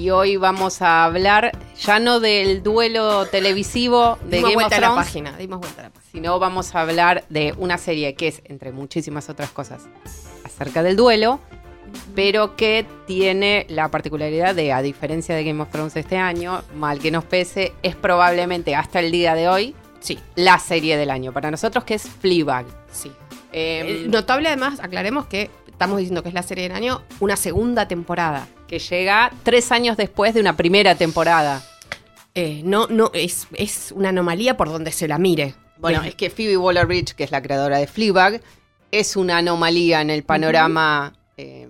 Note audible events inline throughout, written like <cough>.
Y hoy vamos a hablar ya no del duelo televisivo de Dimos Game of vuelta a la Thrones, página, dimos vuelta a la página. sino vamos a hablar de una serie que es, entre muchísimas otras cosas, acerca del duelo, pero que tiene la particularidad de, a diferencia de Game of Thrones este año, mal que nos pese, es probablemente hasta el día de hoy Sí, la serie del año. Para nosotros que es Fleabag. sí. Eh, Eh, notable además, aclaremos que estamos diciendo que es la serie del año, una segunda temporada. Que llega tres años después de una primera temporada. Eh, no, no, es, es una anomalía por donde se la mire. Bueno, es que Phoebe Waller-Bridge, que es la creadora de Fleabag, es una anomalía en el panorama, eh,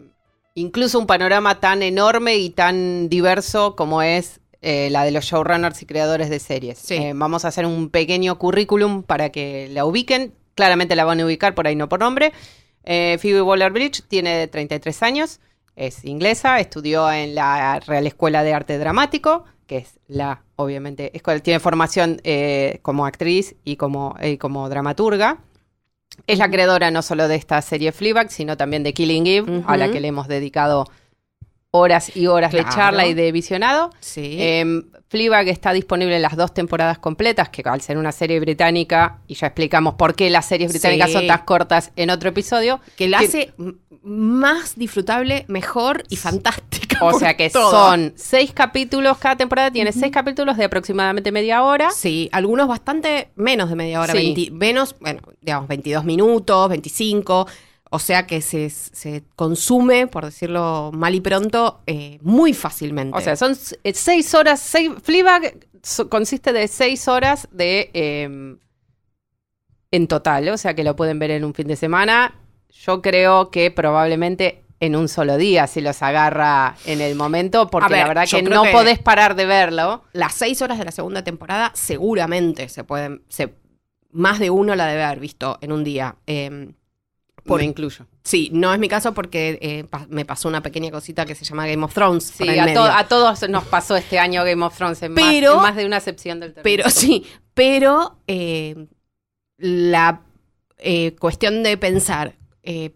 incluso un panorama tan enorme y tan diverso como es eh, la de los showrunners y creadores de series. Sí. Eh, vamos a hacer un pequeño currículum para que la ubiquen. Claramente la van a ubicar por ahí, no por nombre. Phoebe Waller-Bridge tiene 33 años, es inglesa, estudió en la Real Escuela de Arte Dramático, que es la, obviamente, escuela, tiene formación eh, como actriz y como, y como dramaturga. Es la creadora no solo de esta serie Fleabag, sino también de Killing Eve, a la que le hemos dedicado horas y horas de charla y de visionado. Sí. Eh, Fleabag está disponible en las dos temporadas completas, que al ser una serie británica, y ya explicamos por qué las series británicas Sí. son tan cortas en otro episodio, que la que- hace más disfrutable, mejor y fantástica. o sea que todo. son seis capítulos, cada temporada tiene seis capítulos de aproximadamente media hora. Sí, algunos bastante menos de media hora, Sí. 20 menos, bueno, digamos, 22 minutos, 25. O sea que se, se consume, por decirlo mal y pronto, eh, muy fácilmente. O sea, son eh, seis horas, seis, Fleabag so- consiste de seis horas de eh, en total, o sea que lo pueden ver en un fin de semana. Yo creo que probablemente en un solo día, si los agarra en el momento, porque ver, la verdad que no que- podés parar de verlo. las seis horas de la segunda temporada seguramente se pueden, se, más de uno la debe haber visto en un día. Eh, por- Me incluyo. sí, no es mi caso porque eh, pa- me pasó una pequeña cosita que se llama Game of Thrones. Sí, a, medio. to- a todos nos pasó este año Game of Thrones en, más, Pero- en más de una excepción del término. Pero <laughs> sí, pero eh, la eh, cuestión de pensar, eh,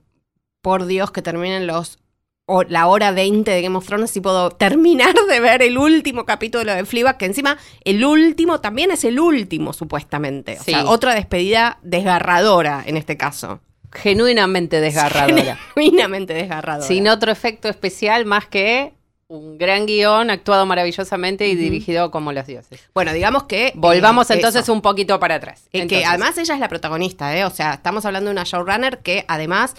por Dios, que terminen los o- la hora 20 de Game of Thrones si puedo terminar de ver el último capítulo de Fleabag, que encima el último también es el último, supuestamente. O Sí. sea, otra despedida desgarradora en este caso. Genuinamente desgarradora. Genuinamente desgarradora. Sin otro efecto especial más que un gran guion actuado maravillosamente y dirigido como los dioses. Bueno, digamos que... Volvamos eh, entonces eso. un poquito para atrás. Eh, Entonces, que además ella es la protagonista, ¿eh? O sea, estamos hablando de una showrunner que además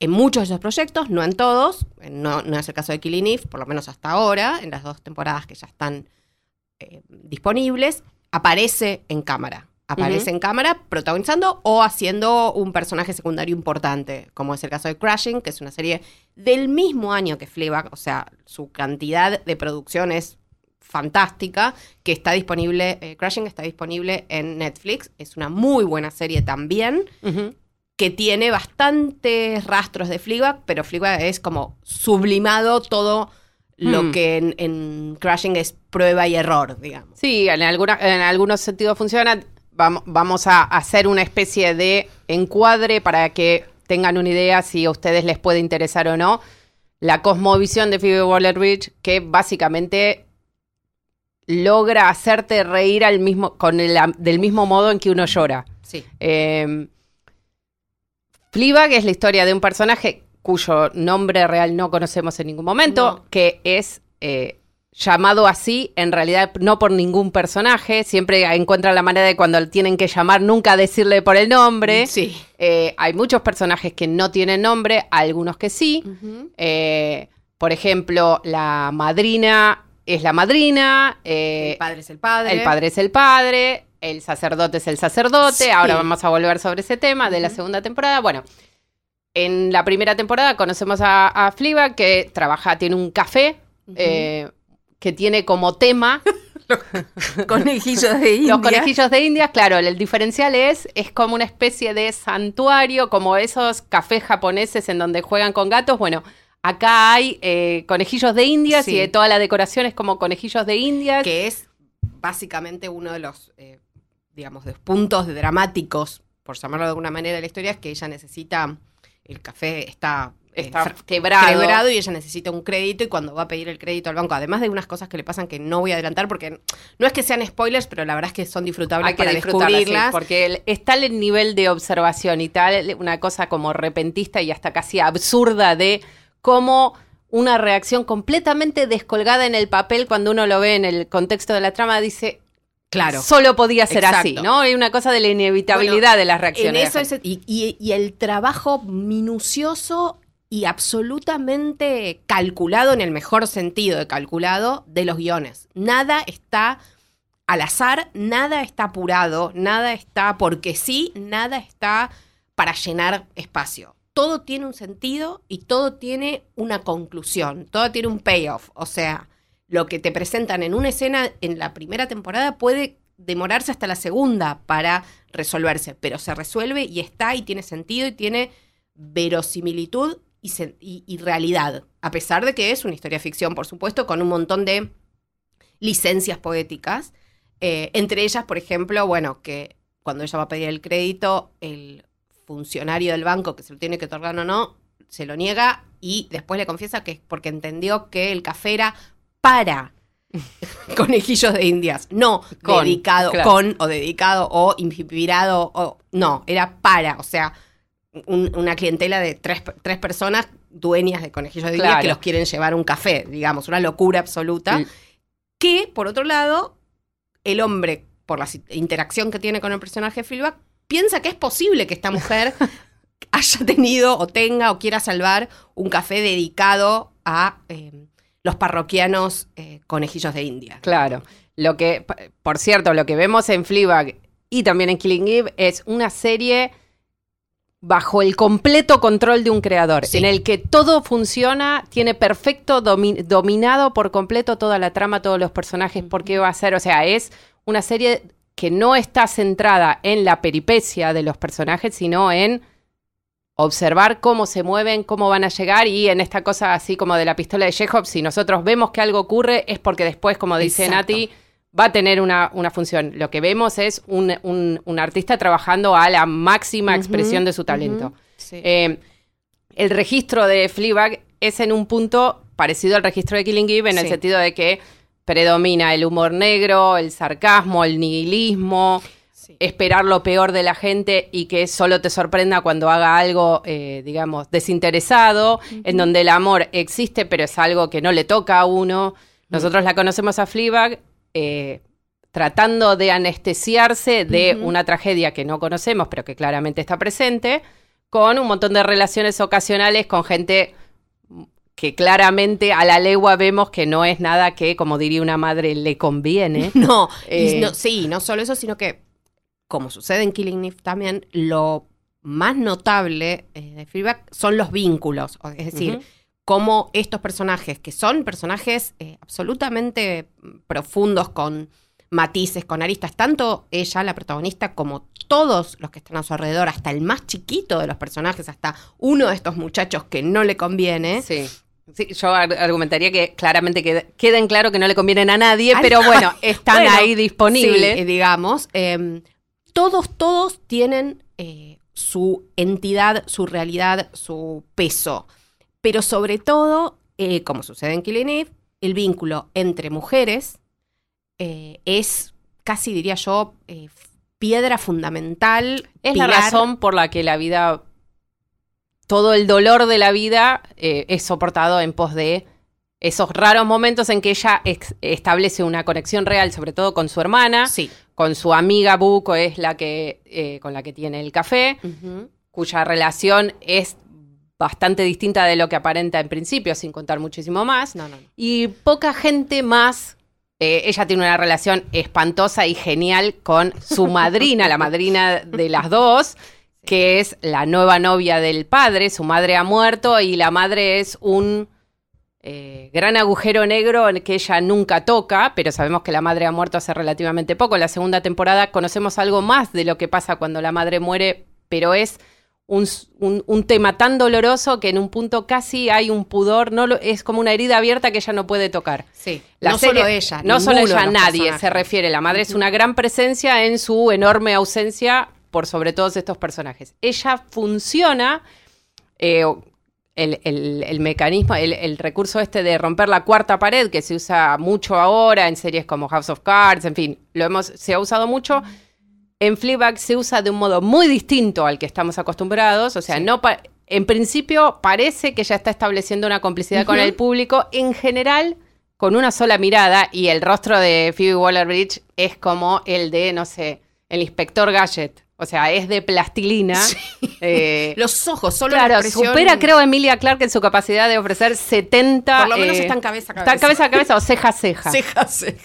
en muchos de esos proyectos, no en todos, no, no es el caso de Killing Eve, por lo menos hasta ahora, en las dos temporadas que ya están eh, disponibles, aparece en cámara. Aparece en cámara protagonizando o haciendo un personaje secundario importante, como es el caso de Crashing, que es una serie del mismo año que Fleabag, o sea, su cantidad de producción es fantástica, que está disponible, eh, Crashing está disponible en Netflix, es una muy buena serie también, que tiene bastantes rastros de Fleabag, pero Fleabag es como sublimado todo lo Hmm. que en, en Crashing es prueba y error, digamos. Sí, en, alguna, en algunos sentidos funciona. Vamos, a hacer una especie de encuadre para que tengan una idea si a ustedes les puede interesar o no. La cosmovisión de Phoebe Waller-Bridge, que básicamente logra hacerte reír al mismo, con el, del mismo modo en que uno llora. Sí. Eh, Fleabag es la historia de un personaje cuyo nombre real no conocemos en ningún momento, No. que es eh, llamado así, en realidad no por ningún personaje, siempre encuentran la manera de cuando tienen que llamar nunca decirle por el nombre. Sí. Eh, hay muchos personajes que no tienen nombre, algunos que sí. Eh, por ejemplo, la madrina es la madrina. eh, el padre es el padre. el padre es el padre, el sacerdote es el sacerdote. Sí. Ahora vamos a volver sobre ese tema de la segunda temporada. Bueno, en la primera temporada conocemos a, a Fleabag que trabaja, tiene un café eh, que tiene como tema <laughs> conejillos de India. Los conejillos de India, claro, el diferencial es, es como una especie de santuario, como esos cafés japoneses en donde juegan con gatos. Bueno, acá hay eh, conejillos de India Sí. y de toda la decoración es como conejillos de India. que es básicamente uno de los, eh, digamos, de los puntos dramáticos, por llamarlo de alguna manera, de la historia, es que ella necesita, el café está, Está quebrado. quebrado y ella necesita un crédito y cuando va a pedir el crédito al banco, además de unas cosas que le pasan que no voy a adelantar porque no es que sean spoilers, pero la verdad es que son disfrutables Hay que para sí, descubrirlas. porque es tal el nivel de observación y tal, una cosa como repentista y hasta casi absurda de cómo una reacción completamente descolgada en el papel cuando uno lo ve en el contexto de la trama dice, Claro. solo podía ser Exacto. así, ¿no? Hay una cosa de la inevitabilidad de las reacciones. de la eso gente. es, y, y- y el trabajo minucioso y absolutamente calculado en el mejor sentido de calculado de los guiones. Nada está al azar, nada está apurado, nada está porque sí, nada está para llenar espacio. Todo tiene un sentido y todo tiene una conclusión, todo tiene un payoff. O sea, lo que te presentan en una escena en la primera temporada puede demorarse hasta la segunda para resolverse, pero se resuelve y está y tiene sentido y tiene verosimilitud y, se- y- y realidad, a pesar de que es una historia ficción, por supuesto, con un montón de licencias poéticas, eh, entre ellas, por ejemplo, bueno, que cuando ella va a pedir el crédito, el funcionario del banco que se lo tiene que otorgar o no, se lo niega y después le confiesa que es porque entendió que el café era para <laughs> conejillos de indias, no Con, dedicado claro. con o dedicado o inspirado o no, era para, o sea, un- una clientela de tres, tres personas dueñas de conejillos de indias Claro. que los quieren llevar un café, digamos, una locura absoluta. Sí. Que, por otro lado, el hombre, por la interacción que tiene con el personaje Fleabag, piensa que es posible que esta mujer <laughs> haya tenido o tenga o quiera salvar un café dedicado a eh, los parroquianos eh, conejillos de India. Claro. Lo que, por cierto, lo que vemos en Fleabag y también en Killing Eve es una serie bajo el completo control de un creador, Sí. en el que todo funciona, tiene perfecto domi- dominado por completo toda la trama, todos los personajes, por qué va a ser, o sea, es una serie que no está centrada en la peripecia de los personajes, sino en observar cómo se mueven, cómo van a llegar y en esta cosa así como de la pistola de Chekhov, si nosotros vemos que algo ocurre es porque después, como dice Exacto. Nati, va a tener una, una función. Lo que vemos es un, un- un artista trabajando a la máxima expresión de su talento. sí. Eh, el registro de Fleabag es en un punto parecido al registro de Killing Eve en el sentido de que predomina el humor negro, el sarcasmo, el nihilismo, Sí. esperar lo peor de la gente y que solo te sorprenda cuando haga algo, eh, digamos, desinteresado, en donde el amor existe, pero es algo que no le toca a uno. Nosotros la conocemos a Fleabag eh, tratando de anestesiarse de una tragedia que no conocemos, pero que claramente está presente, con un montón de relaciones ocasionales con gente que claramente a la legua vemos que no es nada que, como diría una madre, le conviene. <laughs> No, Eh, no- sí, no solo eso, sino que, como sucede en Killing Eve también, lo más notable eh, de Fleabag son los vínculos. Es decir. Cómo estos personajes, que son personajes eh, absolutamente profundos, con matices, con aristas, tanto ella, la protagonista, como todos los que están a su alrededor, hasta el más chiquito de los personajes, hasta uno de estos muchachos que no le conviene. Sí. Sí, yo ar- argumentaría que claramente qued- queden claro que no le convienen a nadie, pero <laughs> bueno, están Bueno, ahí disponibles. Sí, digamos, eh, todos, todos tienen eh, su entidad, su realidad, su peso. Pero sobre todo, eh, como sucede en Killing Eve, el vínculo entre mujeres eh, es casi, diría yo, eh, piedra fundamental. es la razón por la que la vida, todo el dolor de la vida es soportado en pos de esos raros momentos en que ella establece una conexión real, sobre todo con su hermana, Sí. con su amiga Buco, es la que eh, con la que tiene el café. Cuya relación es bastante distinta de lo que aparenta en principio, sin contar muchísimo más. No, no, no. Y poca gente más. eh, ella tiene una relación espantosa y genial con su madrina, la madrina de las dos, que es la nueva novia del padre. Su madre ha muerto y la madre es un eh, gran agujero negro en que ella nunca toca, pero sabemos que la madre ha muerto hace relativamente poco. En la segunda temporada conocemos algo más de lo que pasa cuando la madre muere, pero es un, un- un tema tan doloroso que en un punto casi hay un pudor, no lo- es como una herida abierta que ella no puede tocar. Sí, La no serie- solo ella. No solo ella, nadie personajes. se refiere. La madre es una gran presencia en su enorme ausencia por sobre todos estos personajes. Ella funciona, eh, el, el- el mecanismo, el, el recurso este de romper la cuarta pared, que se usa mucho ahora en series como House of Cards, en fin, lo hemos, se ha usado mucho. En Fleabag se usa de un modo muy distinto al que estamos acostumbrados, o sea, Sí. no pa- en principio parece que ya está estableciendo una complicidad con el público, en general con una sola mirada y el rostro de Phoebe Waller-Bridge es como el de, no sé, el inspector Gadget, o sea, es de plastilina. Eh, Los ojos, solo la claro, expresión- supera creo a Emilia Clarke en su capacidad de ofrecer 70... Por lo menos eh, están cabeza a cabeza. cabeza a cabeza o ceja a ceja. Ceja, ceja.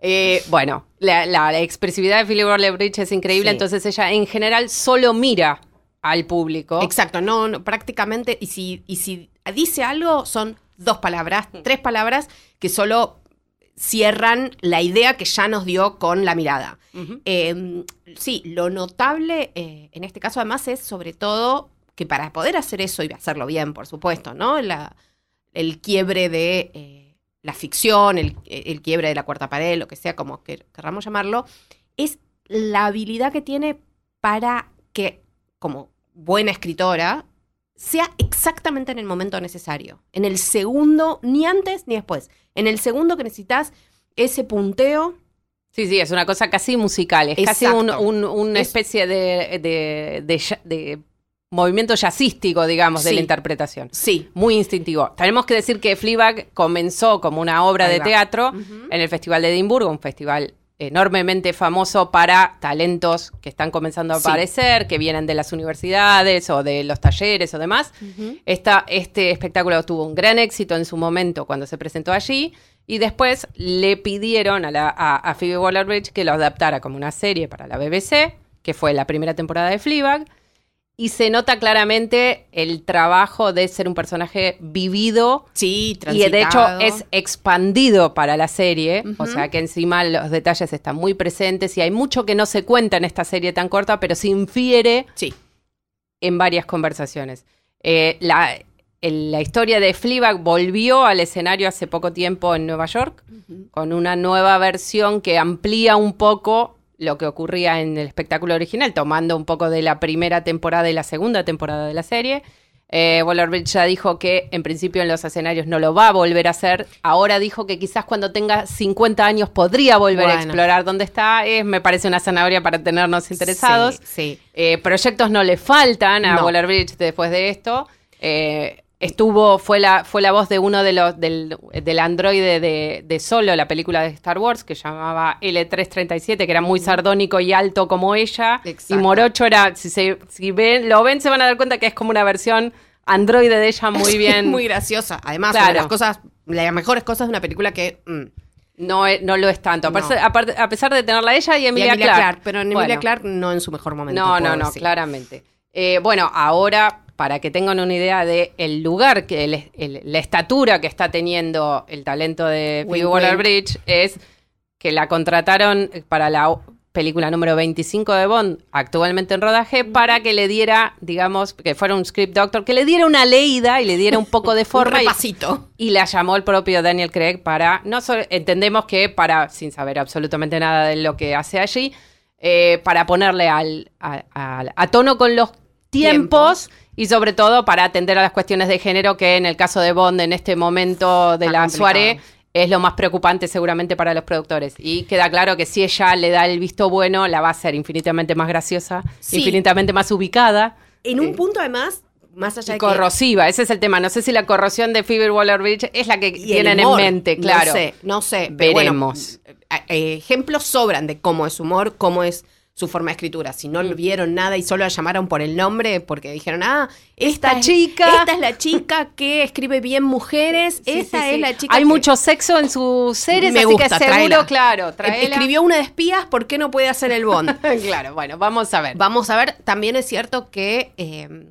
Eh, bueno, la, la- la expresividad de Phoebe Waller-Bridge es increíble, Sí. entonces ella en general solo mira al público. Exacto, no, no, prácticamente, y si, y si dice algo, son dos palabras, tres palabras que solo cierran la idea que ya nos dio con la mirada. Eh, sí, lo notable eh, en este caso además es sobre todo que para poder hacer eso y hacerlo bien, por supuesto, ¿no? La- el quiebre de eh, la ficción, el, el quiebre de la cuarta pared, lo que sea, como que, querramos llamarlo, es la habilidad que tiene para que, como buena escritora, sea exactamente en el momento necesario. En el segundo, ni antes ni después. En el segundo que necesitas ese punteo Sí, sí, es una cosa casi musical, es casi un- Exacto. un- una Es- especie de, de- de ya- de movimiento jazzístico, digamos, de la interpretación. Sí. Muy instintivo. Tenemos que decir que Fleabag comenzó como una obra de teatro en el Festival de Edimburgo, un festival enormemente famoso para talentos que están comenzando a Sí. aparecer, que vienen de las universidades o de los talleres o demás. Esta- este espectáculo tuvo un gran éxito en su momento cuando se presentó allí y después le pidieron a, la, a, a Phoebe Waller-Bridge que lo adaptara como una serie para la BBC, que fue la primera temporada de Fleabag, y se nota claramente el trabajo de ser un personaje vivido Sí, y de hecho transitado. es expandido para la serie, o sea que encima los detalles están muy presentes y hay mucho que no se cuenta en esta serie tan corta, pero se infiere Sí. en varias conversaciones. Eh, la historia de Fleabag volvió al escenario hace poco tiempo en Nueva York con una nueva versión que amplía un poco lo que ocurría en el espectáculo original, tomando un poco de la primera temporada y la segunda temporada de la serie. Eh, Waller-Bridge ya dijo que en principio en los escenarios no lo va a volver a hacer. Ahora dijo que quizás cuando tenga 50 años podría volver a explorar dónde está. Es, me parece una zanahoria para tenernos interesados. Sí, sí. Eh, proyectos no le faltan a No. Waller-Bridge después de esto. Eh, estuvo, fue la, fue la voz de uno de los, del, del androide de, de Solo, la película de Star Wars, que llamaba L337, que era muy sardónico y alto como ella. Exacto. Y Morocho era, si, se, si ven, lo ven, se van a dar cuenta que es como una versión androide de ella muy <laughs> bien. muy graciosa. Además, Claro. una de las cosas, las mejores cosas de una película que. mm, no, no lo es tanto. A No. pesar, aparte- a pesar de tenerla ella y y Emilia, Emilia Clarke. Clarke, pero en Emilia Bueno. Clarke no en su mejor momento. No, no, no, decir. claramente. Eh, bueno, ahora, para que tengan una idea de el lugar, que el- el- la estatura que está teniendo el talento de Phoebe Waller-Bridge, es que la contrataron para la película número 25 de Bond, actualmente en rodaje, para que le diera, digamos, que fuera un script doctor, que le diera una leída y le diera un poco de <laughs> Un forma. y, repasito. y la llamó el propio Daniel Craig para, no solo- entendemos que para, sin saber absolutamente nada de lo que hace allí, eh, para ponerle al, a, a- a tono con los tiempos y sobre todo para atender a las cuestiones de género que en el caso de Bond en este momento de Está la soirée es lo más preocupante seguramente para los productores. Y queda claro que si ella le da el visto bueno, la va a hacer infinitamente más graciosa, Sí. infinitamente más ubicada En un punto, además, más allá y de que. corrosiva. Ese es el tema. No sé si la corrosión de Phoebe Waller-Bridge es la que tienen humor, en mente, claro. No sé, no sé. pero bueno, Veremos. eh, eh, ejemplos sobran de cómo es humor, cómo es su forma de escritura. Si no vieron nada y solo la llamaron por el nombre, porque dijeron, ah, esta, Esta es- chica. Esta es la chica que escribe bien mujeres. Sí, esta sí, es sí. la chica. Hay que- mucho sexo en sus series, Me así gusta, que seguro, claro, Eh, tráela. Escribió una de espías, ¿por qué no puede hacer el Bond? <laughs> claro, bueno, vamos a ver. Vamos a ver, también es cierto que eh,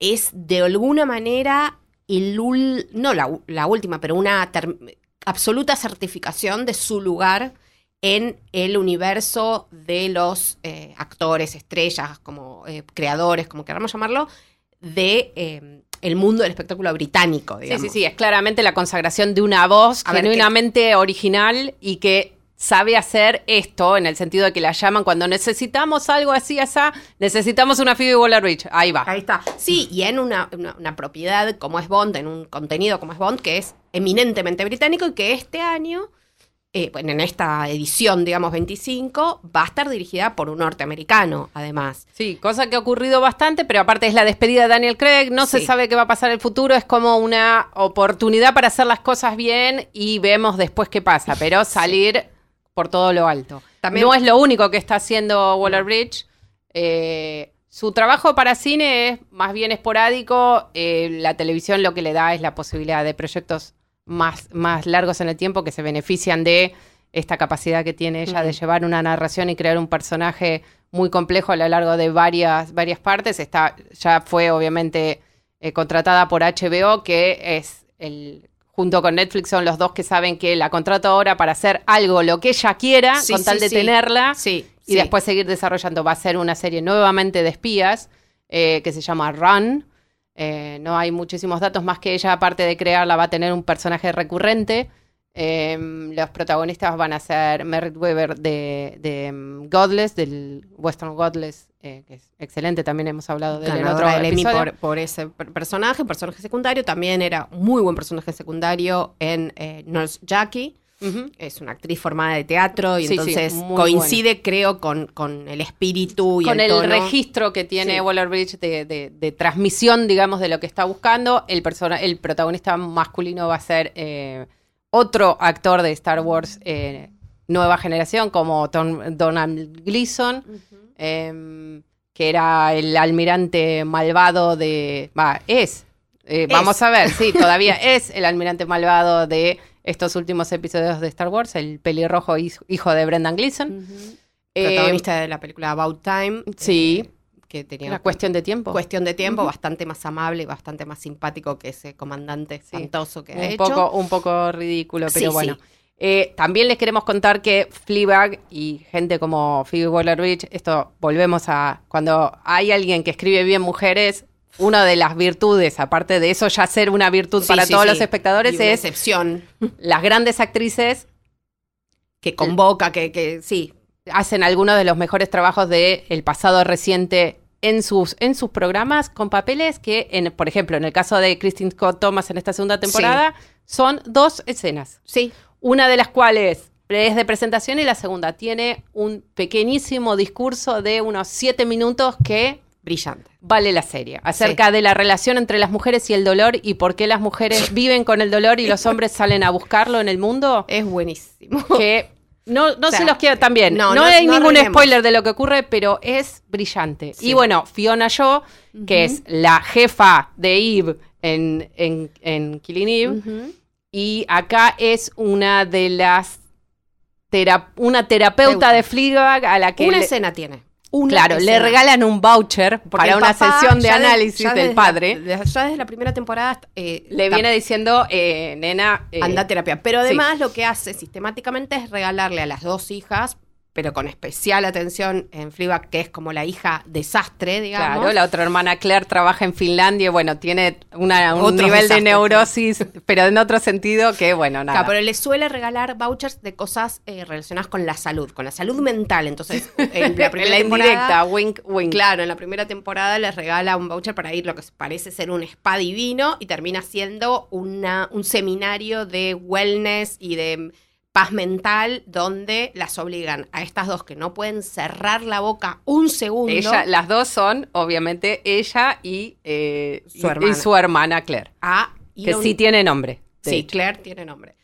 es de alguna manera el ul- no la, última, pero una ter- absoluta certificación de su lugar en el universo de los eh, actores, estrellas, como eh, creadores, como queramos llamarlo, de eh, el mundo del espectáculo británico, Sí, digamos. sí, sí, es claramente la consagración de una voz A genuinamente original y que sabe hacer esto en el sentido de que la llaman cuando necesitamos algo así, así, necesitamos una Phoebe Waller-Bridge. Ahí va. Ahí está. Sí, y en una, una- una propiedad como es Bond, en un contenido como es Bond, que es eminentemente británico y que este año, eh, bueno, en esta edición, digamos, 25, va a estar dirigida por un norteamericano, además. Sí, cosa que ha ocurrido bastante, pero aparte es la despedida de Daniel Craig, no se sabe qué va a pasar en el futuro, es como una oportunidad para hacer las cosas bien y vemos después qué pasa, pero salir por todo lo alto. También- no es lo único que está haciendo Waller Bridge. eh, su trabajo para cine es más bien esporádico, eh, la televisión lo que le da es la posibilidad de proyectos más, más largos en el tiempo que se benefician de esta capacidad que tiene ella de llevar una narración y crear un personaje muy complejo a lo largo de varias, varias partes. Está, ya fue obviamente eh, contratada por HBO, que es el, junto con Netflix son los dos que saben que la contrata ahora para hacer algo, lo que ella quiera, Sí, con tal de sí. tenerla y después seguir desarrollando. Va a ser una serie nuevamente de espías eh, que se llama Run. Eh, no hay muchísimos datos más que ella, aparte de crearla, va a tener un personaje recurrente. Eh, los protagonistas van a ser Merritt Weber de, de, mm, Godless, del Western Godless, eh, que es excelente, también hemos hablado de él en otro del Emmy por, por ese per- personaje, personaje secundario. También era muy buen personaje secundario en eh, Nurse Jackie. Es una actriz formada de teatro y Sí, entonces coincide, creo, con, con el espíritu y con el, registro que tiene Sí. Waller Bridge de, de- de transmisión, digamos, de lo que está buscando. El, persona, el protagonista masculino va a ser eh, otro actor de Star Wars eh, nueva generación, como Tom- Donald Gleason, eh, que era el almirante malvado de... Va, es. Eh, Vamos a ver, sí, todavía <laughs> es el almirante malvado de estos últimos episodios de Star Wars, el pelirrojo hijo de Brendan Gleason. Eh, Protagonista de la película About Time. sí. eh, que tenía Era cuestión de tiempo. cuestión de tiempo, bastante más amable, bastante más simpático que ese comandante espantoso que ha un hecho. poco, un poco ridículo, pero Sí, bueno. sí. Eh, también les queremos contar que Fleabag y gente como Phoebe Waller-Bridge, esto volvemos a cuando hay alguien que escribe bien mujeres, una de las virtudes, aparte de eso ya ser una virtud Sí, para sí, todos sí. los espectadores, Y una es excepción las grandes actrices que convoca, que, que sí. hacen algunos de los mejores trabajos del el pasado reciente en sus, en sus programas con papeles que, en, por ejemplo, en el caso de Christine Scott Thomas en esta segunda temporada, son dos escenas. Sí, Una de las cuales es de presentación y la segunda tiene un pequeñísimo discurso de unos siete minutos que brillante. vale la serie, acerca de la relación entre las mujeres y el dolor y por qué las mujeres <laughs> viven con el dolor y los hombres salen a buscarlo en el mundo. Es buenísimo. Que no, no O sea, se los quiero también. No, no, no- hay no ningún spoiler de lo que ocurre, pero es brillante. Sí. Y bueno, Fiona Shaw, que es la jefa de Eve en, en, en Killing Eve, y acá es una de las una terapeuta de Fleabag a la que Una le- escena tiene. Una claro, le regalan un voucher Porque para una sesión de análisis del padre. la- ya desde la primera temporada eh, le está- viene diciendo, eh, nena, eh, anda a terapia. Pero sí. además lo que hace sistemáticamente es regalarle a las dos hijas, pero con especial atención en Fleabag, que es como la hija desastre, digamos. Claro, la otra hermana Claire trabaja en Finlandia y bueno, tiene una- un Otros nivel de neurosis, <laughs> pero en otro sentido que bueno, nada. Claro, pero le suele regalar vouchers de cosas eh, relacionadas con la salud, con la salud mental. Entonces, <laughs> en la primera la indirecta, temporada, wink, wink. Claro, en la primera temporada les regala un voucher para ir lo que parece ser un spa divino y termina siendo una, un seminario de wellness y de paz mental donde las obligan a estas dos que no pueden cerrar la boca un segundo. Ella, las dos son, obviamente, ella y, eh, Su y- hermana. y su hermana Claire, a ir que un- sí tiene nombre. Sí, hecho. Claire tiene nombre.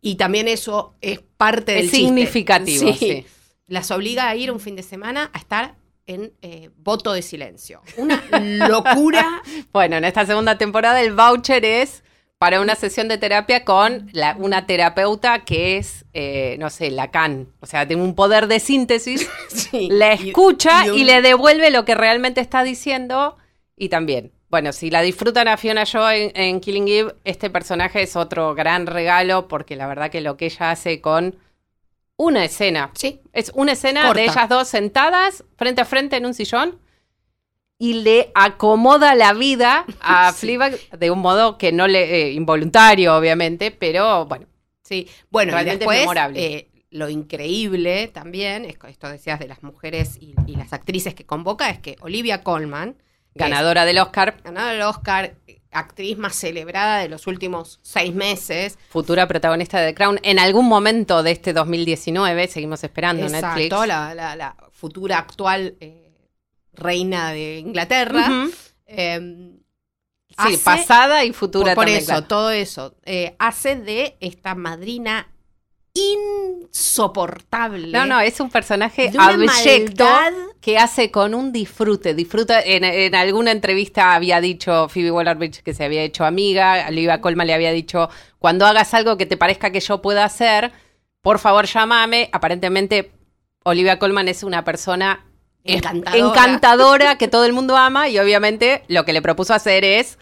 Y también eso es parte del Es chiste. significativo, sí. Las obliga a ir un fin de semana a estar en eh, voto de silencio. Una locura. <laughs> Bueno, en esta segunda temporada el voucher es para una sesión de terapia con la- una terapeuta que es, eh, no sé, Lacan. O sea, tiene un poder de síntesis, <laughs> Sí. la escucha y, y un- le devuelve lo que realmente está diciendo. Y también, bueno, si la disfrutan a Fiona Joy en, en Killing Eve, este personaje es otro gran regalo porque la verdad que lo que ella hace con una escena. Sí. Es una escena Corta. de ellas dos sentadas frente a frente en un sillón y le acomoda la vida a <laughs> Sí. Fleabag de un modo que no le eh, involuntario obviamente, pero bueno, Sí, bueno, Realmente después, memorable. eh, lo increíble también, esto decías de las mujeres y, y las actrices que convoca, es que Olivia Colman, ganadora del Oscar, ganadora del Oscar, eh, actriz más celebrada de los últimos seis meses, futura protagonista de The Crown en algún momento de este 2019, seguimos esperando Netflix. exacto, la, la- la futura actual eh, reina de Inglaterra, eh, Sí, pasada y futura por, por también, eso, claro. todo eso, eh, hace de esta madrina insoportable. No, no, es un personaje abyecto que hace con un disfrute. Disfruta, en, en alguna entrevista había dicho Phoebe Waller-Bridge que se había hecho amiga, Olivia Colman le había dicho, cuando hagas algo que te parezca que yo pueda hacer, por favor llámame. Aparentemente Olivia Colman es una persona Encantadora. encantadora que todo el mundo ama y obviamente lo que le propuso hacer es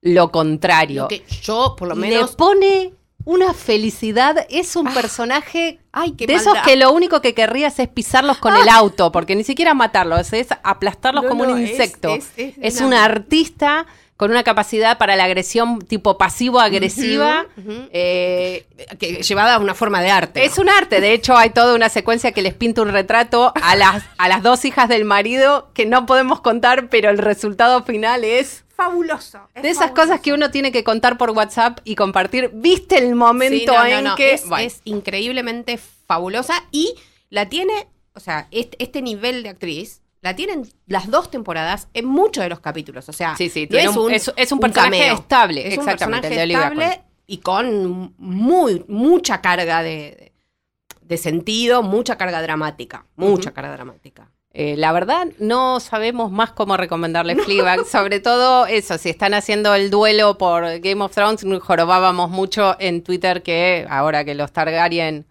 lo contrario. Lo que yo, por lo menos. le pone una felicidad, es un personaje Ay, qué de esos que lo único que querrías es pisarlos con el auto, porque ni siquiera matarlos, es aplastarlos No, como no, un insecto. es- es Es, una- un artista con una capacidad para la agresión tipo pasivo-agresiva. Eh, que llevada a una forma de arte. es un arte, de hecho hay toda una secuencia que les pinta un retrato a las, a las dos hijas del marido que no podemos contar, pero el resultado final es fabuloso. de esas cosas que uno tiene que contar por WhatsApp y compartir. ¿Viste el momento en que... Es, Bueno. es increíblemente fabulosa y la tiene, o sea, este, este nivel de actriz. La tienen las dos temporadas en muchos de los capítulos. O sea, Sí, sí, no tiene un- es- es un personaje cameo. estable, Es un exactamente, personaje de Olivia estable y con muy, mucha carga de, de- sentido, mucha carga dramática. Mucha carga dramática. Eh, la verdad, no sabemos más cómo recomendarle <laughs> Fleabag. Sobre todo eso, si están haciendo el duelo por Game of Thrones, jorobábamos mucho en Twitter que ahora que los Targaryen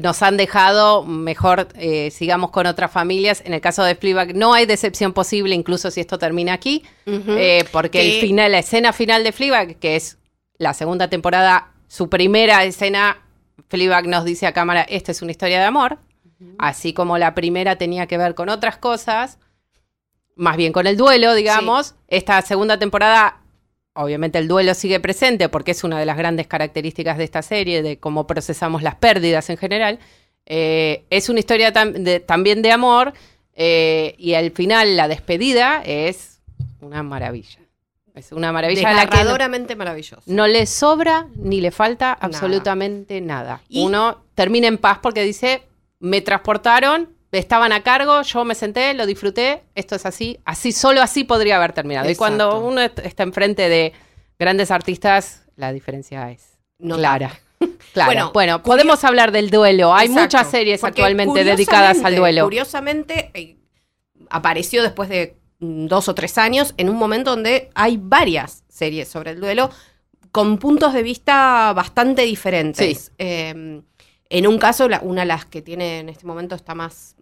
nos han dejado, mejor eh, sigamos con otras familias. En el caso de Fleabag no hay decepción posible, incluso si esto termina aquí, eh, porque Que- el final, la escena final de Fleabag, que es la segunda temporada, su primera escena, Fleabag nos dice a cámara, esta es una historia de amor. Así como la primera tenía que ver con otras cosas, más bien con el duelo, digamos. Esta segunda temporada, obviamente el duelo sigue presente porque es una de las grandes características de esta serie, de cómo procesamos las pérdidas en general. Eh, es una historia tam- de- también de amor eh, y al final la despedida es una maravilla. Es una maravilla no- Desgarradoramente maravilloso. no le sobra ni le falta absolutamente nada. Uno termina en paz porque dice, me transportaron, estaban a cargo, yo me senté, lo disfruté, esto es así, así, solo así podría haber terminado. Y cuando uno est- está enfrente de grandes artistas, la diferencia es clara. <laughs> Claro. Bueno, Bueno, podemos hablar del duelo. Hay Exacto. muchas series actualmente dedicadas al duelo. Curiosamente, eh, apareció después de mm, dos o tres años en un momento donde hay varias series sobre el duelo con puntos de vista bastante diferentes. Eh, en un caso, la- una de las que tiene en este momento está más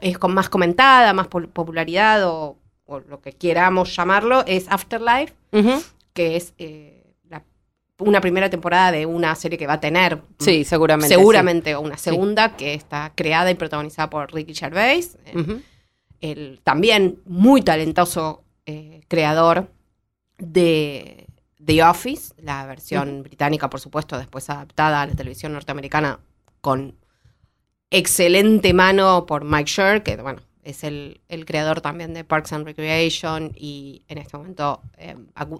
es con más comentada, más popularidad o, o lo que queramos llamarlo, es Afterlife, que es eh, la- una primera temporada de una serie que va a tener Sí, seguramente. seguramente o una segunda que está creada y protagonizada por Ricky Gervais, eh, el también muy talentoso eh, creador de The Office, la versión británica, por supuesto, después adaptada a la televisión norteamericana con excelente mano por Mike Schur, que bueno, es el, el creador también de Parks and Recreation y en este momento eh,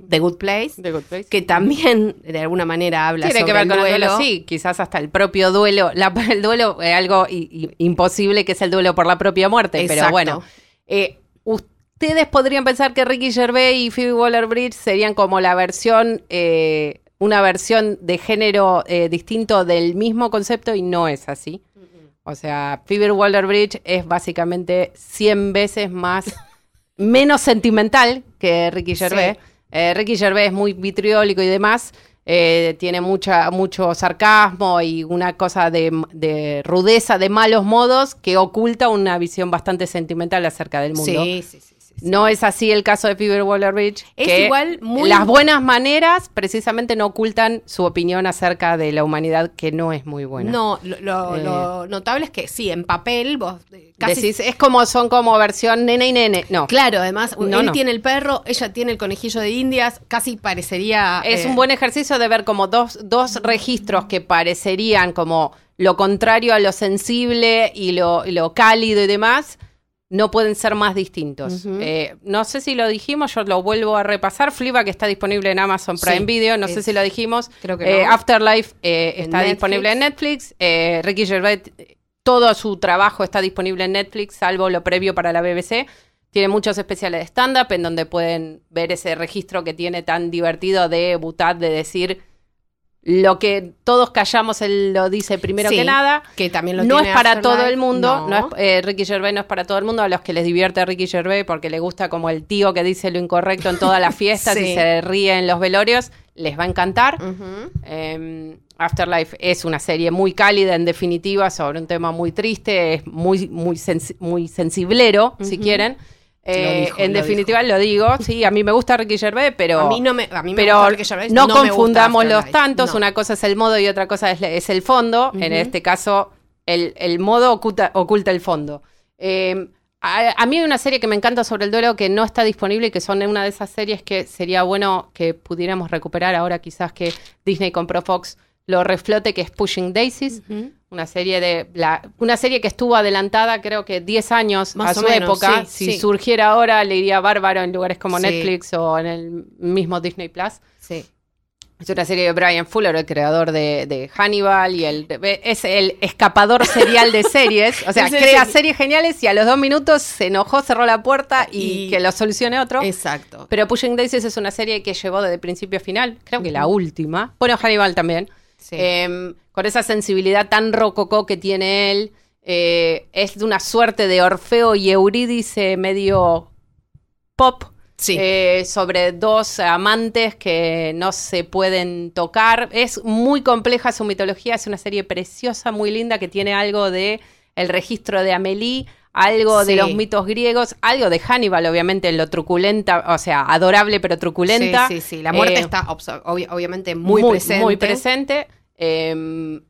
The Good Place, The Good Place. que también de alguna manera habla Tiene sobre que ver el con el duelo. duelo, sí, quizás hasta el propio duelo, la- el duelo es algo i- i- imposible que es el duelo por la propia muerte, pero bueno, eh, ustedes podrían pensar que Ricky Gervais y Phoebe Waller-Bridge serían como la versión, eh, una versión de género eh, distinto del mismo concepto y no es así. O sea, Phoebe Waller-Bridge es básicamente 100 veces más, <laughs> menos sentimental que Ricky Gervais. Eh, Ricky Gervais es muy vitriólico y demás. eh, tiene mucha, mucho sarcasmo y una cosa de, de rudeza, de malos modos, que oculta una visión bastante sentimental acerca del mundo. Sí, sí, sí. No es así el caso de Phoebe Waller-Bridge. Es que igual muy- Las buenas maneras precisamente no ocultan su opinión acerca de la humanidad, que no es muy buena. No, lo, lo- Eh. lo notable es que sí, en papel vos eh, casi... Decís, es como son como versión nene y nene. No. Claro, además, No, él no. tiene el perro, ella tiene el conejillo de indias, casi parecería... Es eh, un buen ejercicio de ver como dos, dos registros que parecerían como lo contrario a lo sensible y lo, y lo cálido y demás, no pueden ser más distintos. Eh, no sé si lo dijimos, yo lo vuelvo a repasar. Fliba, que está disponible en Amazon Prime Sí, Video, no sé si lo dijimos. creo que Eh. Afterlife eh, está Netflix. disponible en Netflix. Ricky Gervais, todo su trabajo está disponible en Netflix, salvo lo previo para la BBC. Tiene muchos especiales de stand-up en donde pueden ver ese registro que tiene tan divertido de Butad de decir lo que todos callamos, él lo dice primero Sí, que nada. que también lo no es para Afterlife. todo el mundo, No. no es- eh, Ricky Gervais no es para todo el mundo, a los que les divierte Ricky Gervais porque le gusta como el tío que dice lo incorrecto en todas las <laughs> fiestas Sí. y se ríe en los velorios, les va a encantar. Eh, Afterlife es una serie muy cálida, en definitiva, sobre un tema muy triste, es muy, muy, sensi- muy sensiblero, si quieren. Eh, dijo, en lo definitiva, lo digo, sí, a mí me gusta Ricky Gervais, pero, a mí no me, a mí me pero gusta Ricky Gervais, no, confundamos los tantos, No. una cosa es el modo y otra cosa es, es el fondo. En este caso, el, el modo oculta, oculta el fondo. Eh, a, a mí hay una serie que me encanta sobre el duelo que no está disponible y que son una de esas series que sería bueno que pudiéramos recuperar ahora quizás que Disney compró Fox lo reflote que es Pushing Daisies. Una serie de la, una serie que estuvo adelantada creo que 10 años Más a su menos, época. sí, si sí. surgiera ahora le iría bárbaro en lugares como Sí. Netflix o en el mismo Disney Plus. Sí. Es una serie de Brian Fuller, el creador de, de Hannibal y el es el escapador serial de series. O sea, <laughs> crea series geniales y a los dos minutos se enojó, cerró la puerta y, Y- que lo solucione otro. Exacto. Pero Pushing Daisies es una serie que llevó desde principio a final, creo que la última. Bueno, Hannibal también. Sí. Eh, con esa sensibilidad tan rococó que tiene él. eh, es de una suerte de Orfeo y Eurídice medio pop. Sí. eh, sobre dos amantes que no se pueden tocar. Es muy compleja su mitología, es una serie preciosa, muy linda, que tiene algo de el registro de Amelie, algo de los mitos griegos, algo de Hannibal, obviamente, en lo truculenta, o sea, adorable pero truculenta. Sí, sí, sí. La muerte Eh, está obviamente muy, presente. Muy presente. Eh,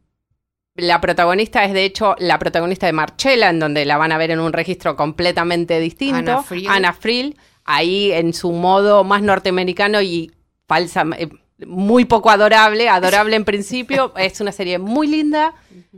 la protagonista es, de hecho, la protagonista de Marchella, en donde la van a ver en un registro completamente distinto. Anna Friel. Anna Friel, ahí en su modo más norteamericano y falsa, eh, muy poco adorable, adorable en principio. <laughs> Es una serie muy linda,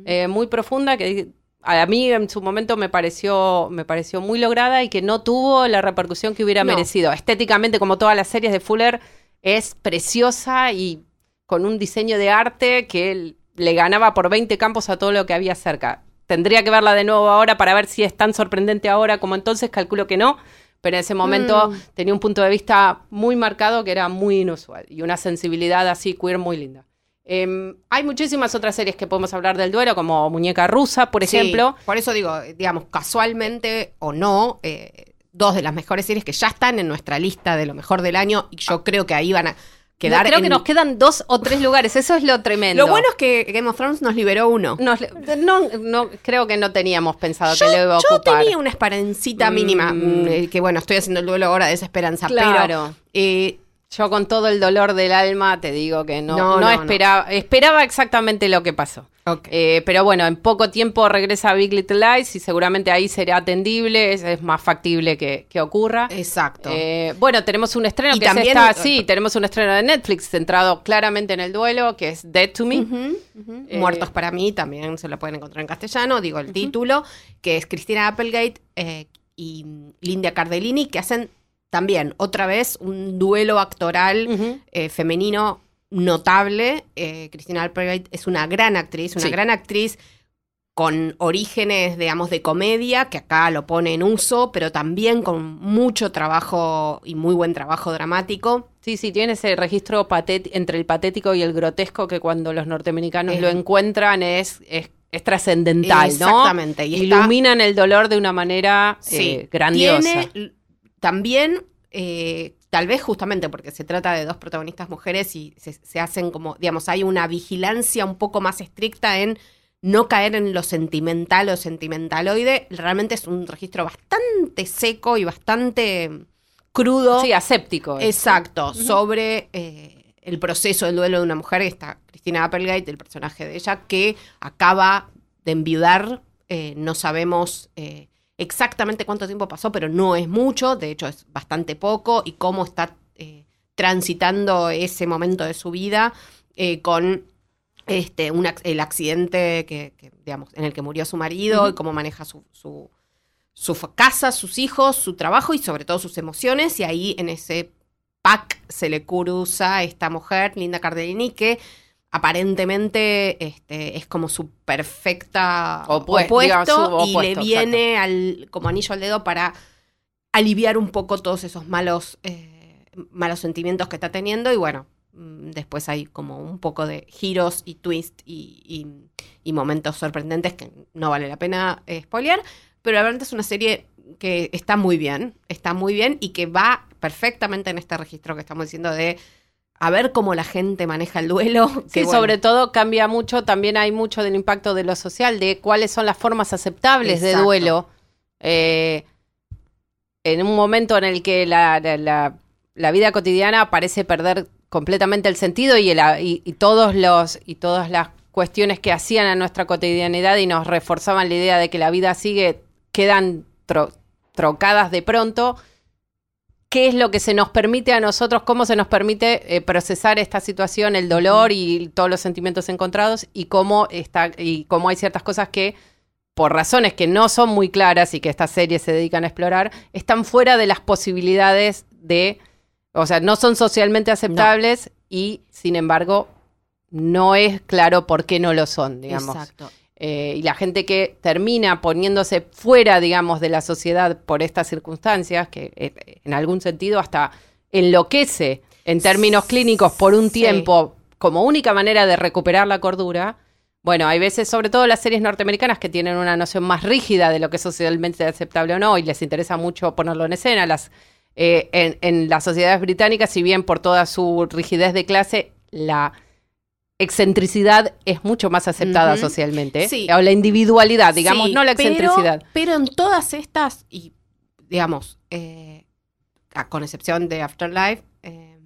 eh, muy profunda, que a mí en su momento me pareció, me pareció muy lograda y que no tuvo la repercusión que hubiera No. merecido. Estéticamente, como todas las series de Fuller, es preciosa y con un diseño de arte que le ganaba por 20 campos a todo lo que había cerca. Tendría que verla de nuevo ahora para ver si es tan sorprendente ahora como entonces, calculo que no, pero en ese momento Mm. tenía un punto de vista muy marcado que era muy inusual y una sensibilidad así queer muy linda. Em, hay muchísimas otras series que podemos hablar del duelo, como Muñeca Rusa, por Sí, ejemplo. por eso digo, digamos, casualmente o no, eh, dos de las mejores series que ya están en nuestra lista de lo mejor del año y yo creo que ahí van a quedar. creo en- que nos quedan dos o tres lugares, eso es lo tremendo. Lo bueno es que Game of Thrones nos liberó uno. Nos- no, no, creo que no teníamos pensado yo, que le iba a yo tenía una esperancita Mm. mínima, mm, eh, que bueno, estoy haciendo el duelo ahora de esa esperanza, pero Claro. eh, Yo con todo el dolor del alma te digo que no, No, no, no, esperaba, esperaba exactamente lo que pasó. Eh, pero bueno, en poco tiempo regresa Big Little Lies y seguramente ahí será atendible, es, es más factible que, que ocurra. exacto. Eh, bueno, tenemos un estreno Y que también- es esta, sí, tenemos un estreno de Netflix centrado claramente en el duelo, que es Dead to Me. Eh, Muertos para mí también se lo pueden encontrar en castellano, digo el título, que es Cristina Applegate eh, y Linda Cardellini, que hacen también otra vez un duelo actoral eh, femenino notable. Eh, Cristina Applegate es una gran actriz, una Sí. gran actriz con orígenes, digamos, de comedia, que acá lo pone en uso, pero también con mucho trabajo y muy buen trabajo dramático. Sí, sí, tiene ese registro entre el patético y el grotesco que cuando los norteamericanos lo encuentran es, es, es trascendental, ¿no? Exactamente. Y está- Iluminan el dolor de una manera Sí, eh, grandiosa. Tiene también, eh, tal vez justamente porque se trata de dos protagonistas mujeres y se, se hacen como, digamos, hay una vigilancia un poco más estricta en no caer en lo sentimental o sentimentaloide. Realmente es un registro bastante seco y bastante crudo. Sí, aséptico. Exacto, sobre eh, el proceso del duelo de una mujer, que está Cristina Applegate, el personaje de ella, que acaba de enviudar. eh, no sabemos eh, exactamente cuánto tiempo pasó, pero no es mucho, de hecho es bastante poco, y cómo está eh, transitando ese momento de su vida eh, con este, un el accidente que, que, digamos, en el que murió su marido y cómo maneja su, su, su casa, sus hijos, su trabajo y sobre todo sus emociones. Y ahí en ese pack se le cruza esta mujer, Linda Cardellini, que aparentemente este, es como su perfecta Opue- opuesto, digamos, su y le viene al, como anillo al dedo para aliviar un poco todos esos malos, eh, malos sentimientos que está teniendo. Y bueno, mm, después hay como un poco de giros y twist y, y- y momentos sorprendentes que no vale la pena eh, spoilear. Pero la verdad es una serie que está muy bien, está muy bien y que va perfectamente en este registro que estamos diciendo de a ver cómo la gente maneja el duelo. <laughs> Sí, que bueno, sobre todo cambia mucho, también hay mucho del impacto de lo social, de cuáles son las formas aceptables de duelo. Eh, en un momento en el que la, la- la- la vida cotidiana parece perder completamente el sentido y, el- y- y todos los y todas las cuestiones que hacían a nuestra cotidianidad y nos reforzaban la idea de que la vida sigue quedan tro- trocadas de pronto. ¿Qué es lo que se nos permite a nosotros? ¿Cómo se nos permite eh, procesar esta situación, el dolor y todos los sentimientos encontrados? Y cómo está y cómo hay ciertas cosas que por razones que no son muy claras y que estas series se dedican a explorar, están fuera de las posibilidades de, o sea, no son socialmente aceptables y, sin embargo, no es claro por qué no lo son, digamos. Exacto. Eh, y la gente que termina poniéndose fuera, digamos, de la sociedad por estas circunstancias, que eh, en algún sentido hasta enloquece en términos clínicos por un Sí. tiempo como única manera de recuperar la cordura. Bueno, hay veces, sobre todo las series norteamericanas, que tienen una noción más rígida de lo que es socialmente aceptable o no, y les interesa mucho ponerlo en escena. Las, eh, en, en las sociedades británicas, si bien por toda su rigidez de clase, la excentricidad es mucho más aceptada socialmente. Sí. O la individualidad, digamos, Sí, no la excentricidad. Pero, en todas estas, y digamos, eh, con excepción de Afterlife, eh,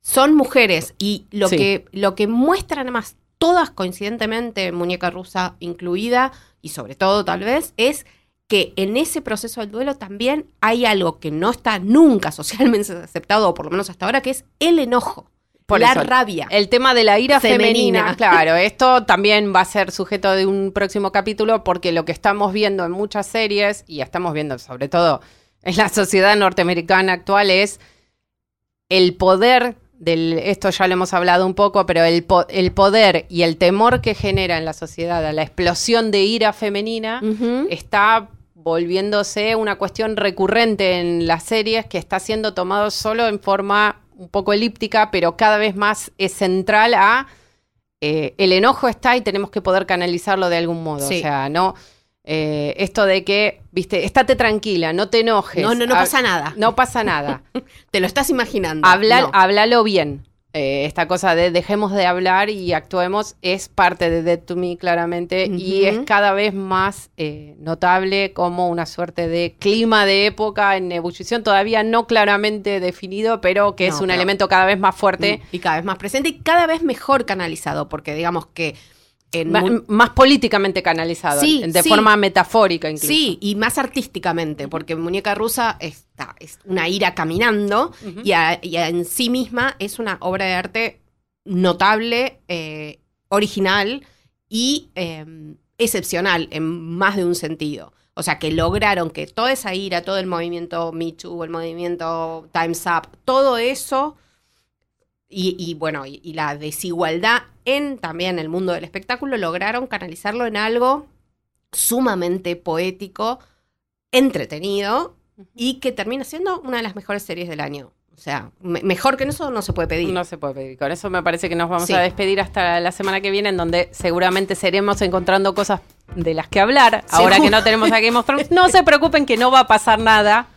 son mujeres. Y lo, Sí. que, lo que muestran además todas coincidentemente, muñeca rusa incluida, y sobre todo tal vez, es que en ese proceso del duelo también hay algo que no está nunca <laughs> socialmente aceptado, o por lo menos hasta ahora, que es el enojo, Por la eso, rabia. El tema de la ira femenina. Femenina. claro, esto también va a ser sujeto de un próximo capítulo porque lo que estamos viendo en muchas series y estamos viendo sobre todo en la sociedad norteamericana actual es el poder del esto ya lo hemos hablado un poco, pero el, po- el poder y el temor que genera en la sociedad a la explosión de ira femenina está volviéndose una cuestión recurrente en las series que está siendo tomado solo en forma un poco elíptica, pero cada vez más es central a eh, el enojo está y tenemos que poder canalizarlo de algún modo. Sí. O sea, no eh, esto de que, viste, estate tranquila, no te enojes. No, no, no Ha- pasa nada. No pasa nada. <laughs> Te lo estás imaginando. Hablar, No. Háblalo bien. Eh, esta cosa de dejemos de hablar y actuemos es parte de Dead to Me claramente y es cada vez más eh, notable como una suerte de clima de época en ebullición, todavía no claramente definido, pero que es un pero- elemento cada vez más fuerte, Y cada vez más presente y cada vez mejor canalizado, porque digamos que en más políticamente canalizado, Sí, de sí. forma metafórica incluso. Sí, y más artísticamente, porque Muñeca Rusa está, es una ira caminando y, a- y a- en sí misma es una obra de arte notable, eh, original y eh, excepcional en más de un sentido. O sea, que lograron que toda esa ira, todo el movimiento Me Too, el movimiento Time's Up, todo eso y, y, bueno, y, y la desigualdad en también el mundo del espectáculo lograron canalizarlo en algo sumamente poético, entretenido y que termina siendo una de las mejores series del año. O sea, me- mejor que eso no se puede pedir. No se puede pedir. Con eso me parece que nos vamos Sí. a despedir hasta la semana que viene, en donde seguramente seremos encontrando cosas de las que hablar. Ahora Seguro. que no tenemos a Game of Thrones, no se preocupen que no va a pasar nada.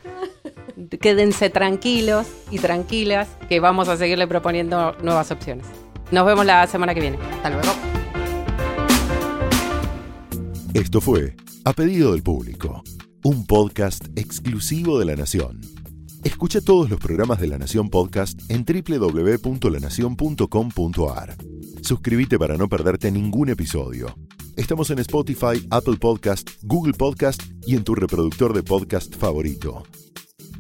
Quédense tranquilos y tranquilas, que vamos a seguirle proponiendo nuevas opciones. Nos vemos la semana que viene. Hasta luego. Esto fue A Pedido del Público, un podcast exclusivo de La Nación. Escucha todos los programas de La Nación Podcast en www.lanacion.com.ar. Suscríbete para no perderte ningún episodio. Estamos en Spotify, Apple Podcast, Google Podcast y en tu reproductor de podcast favorito.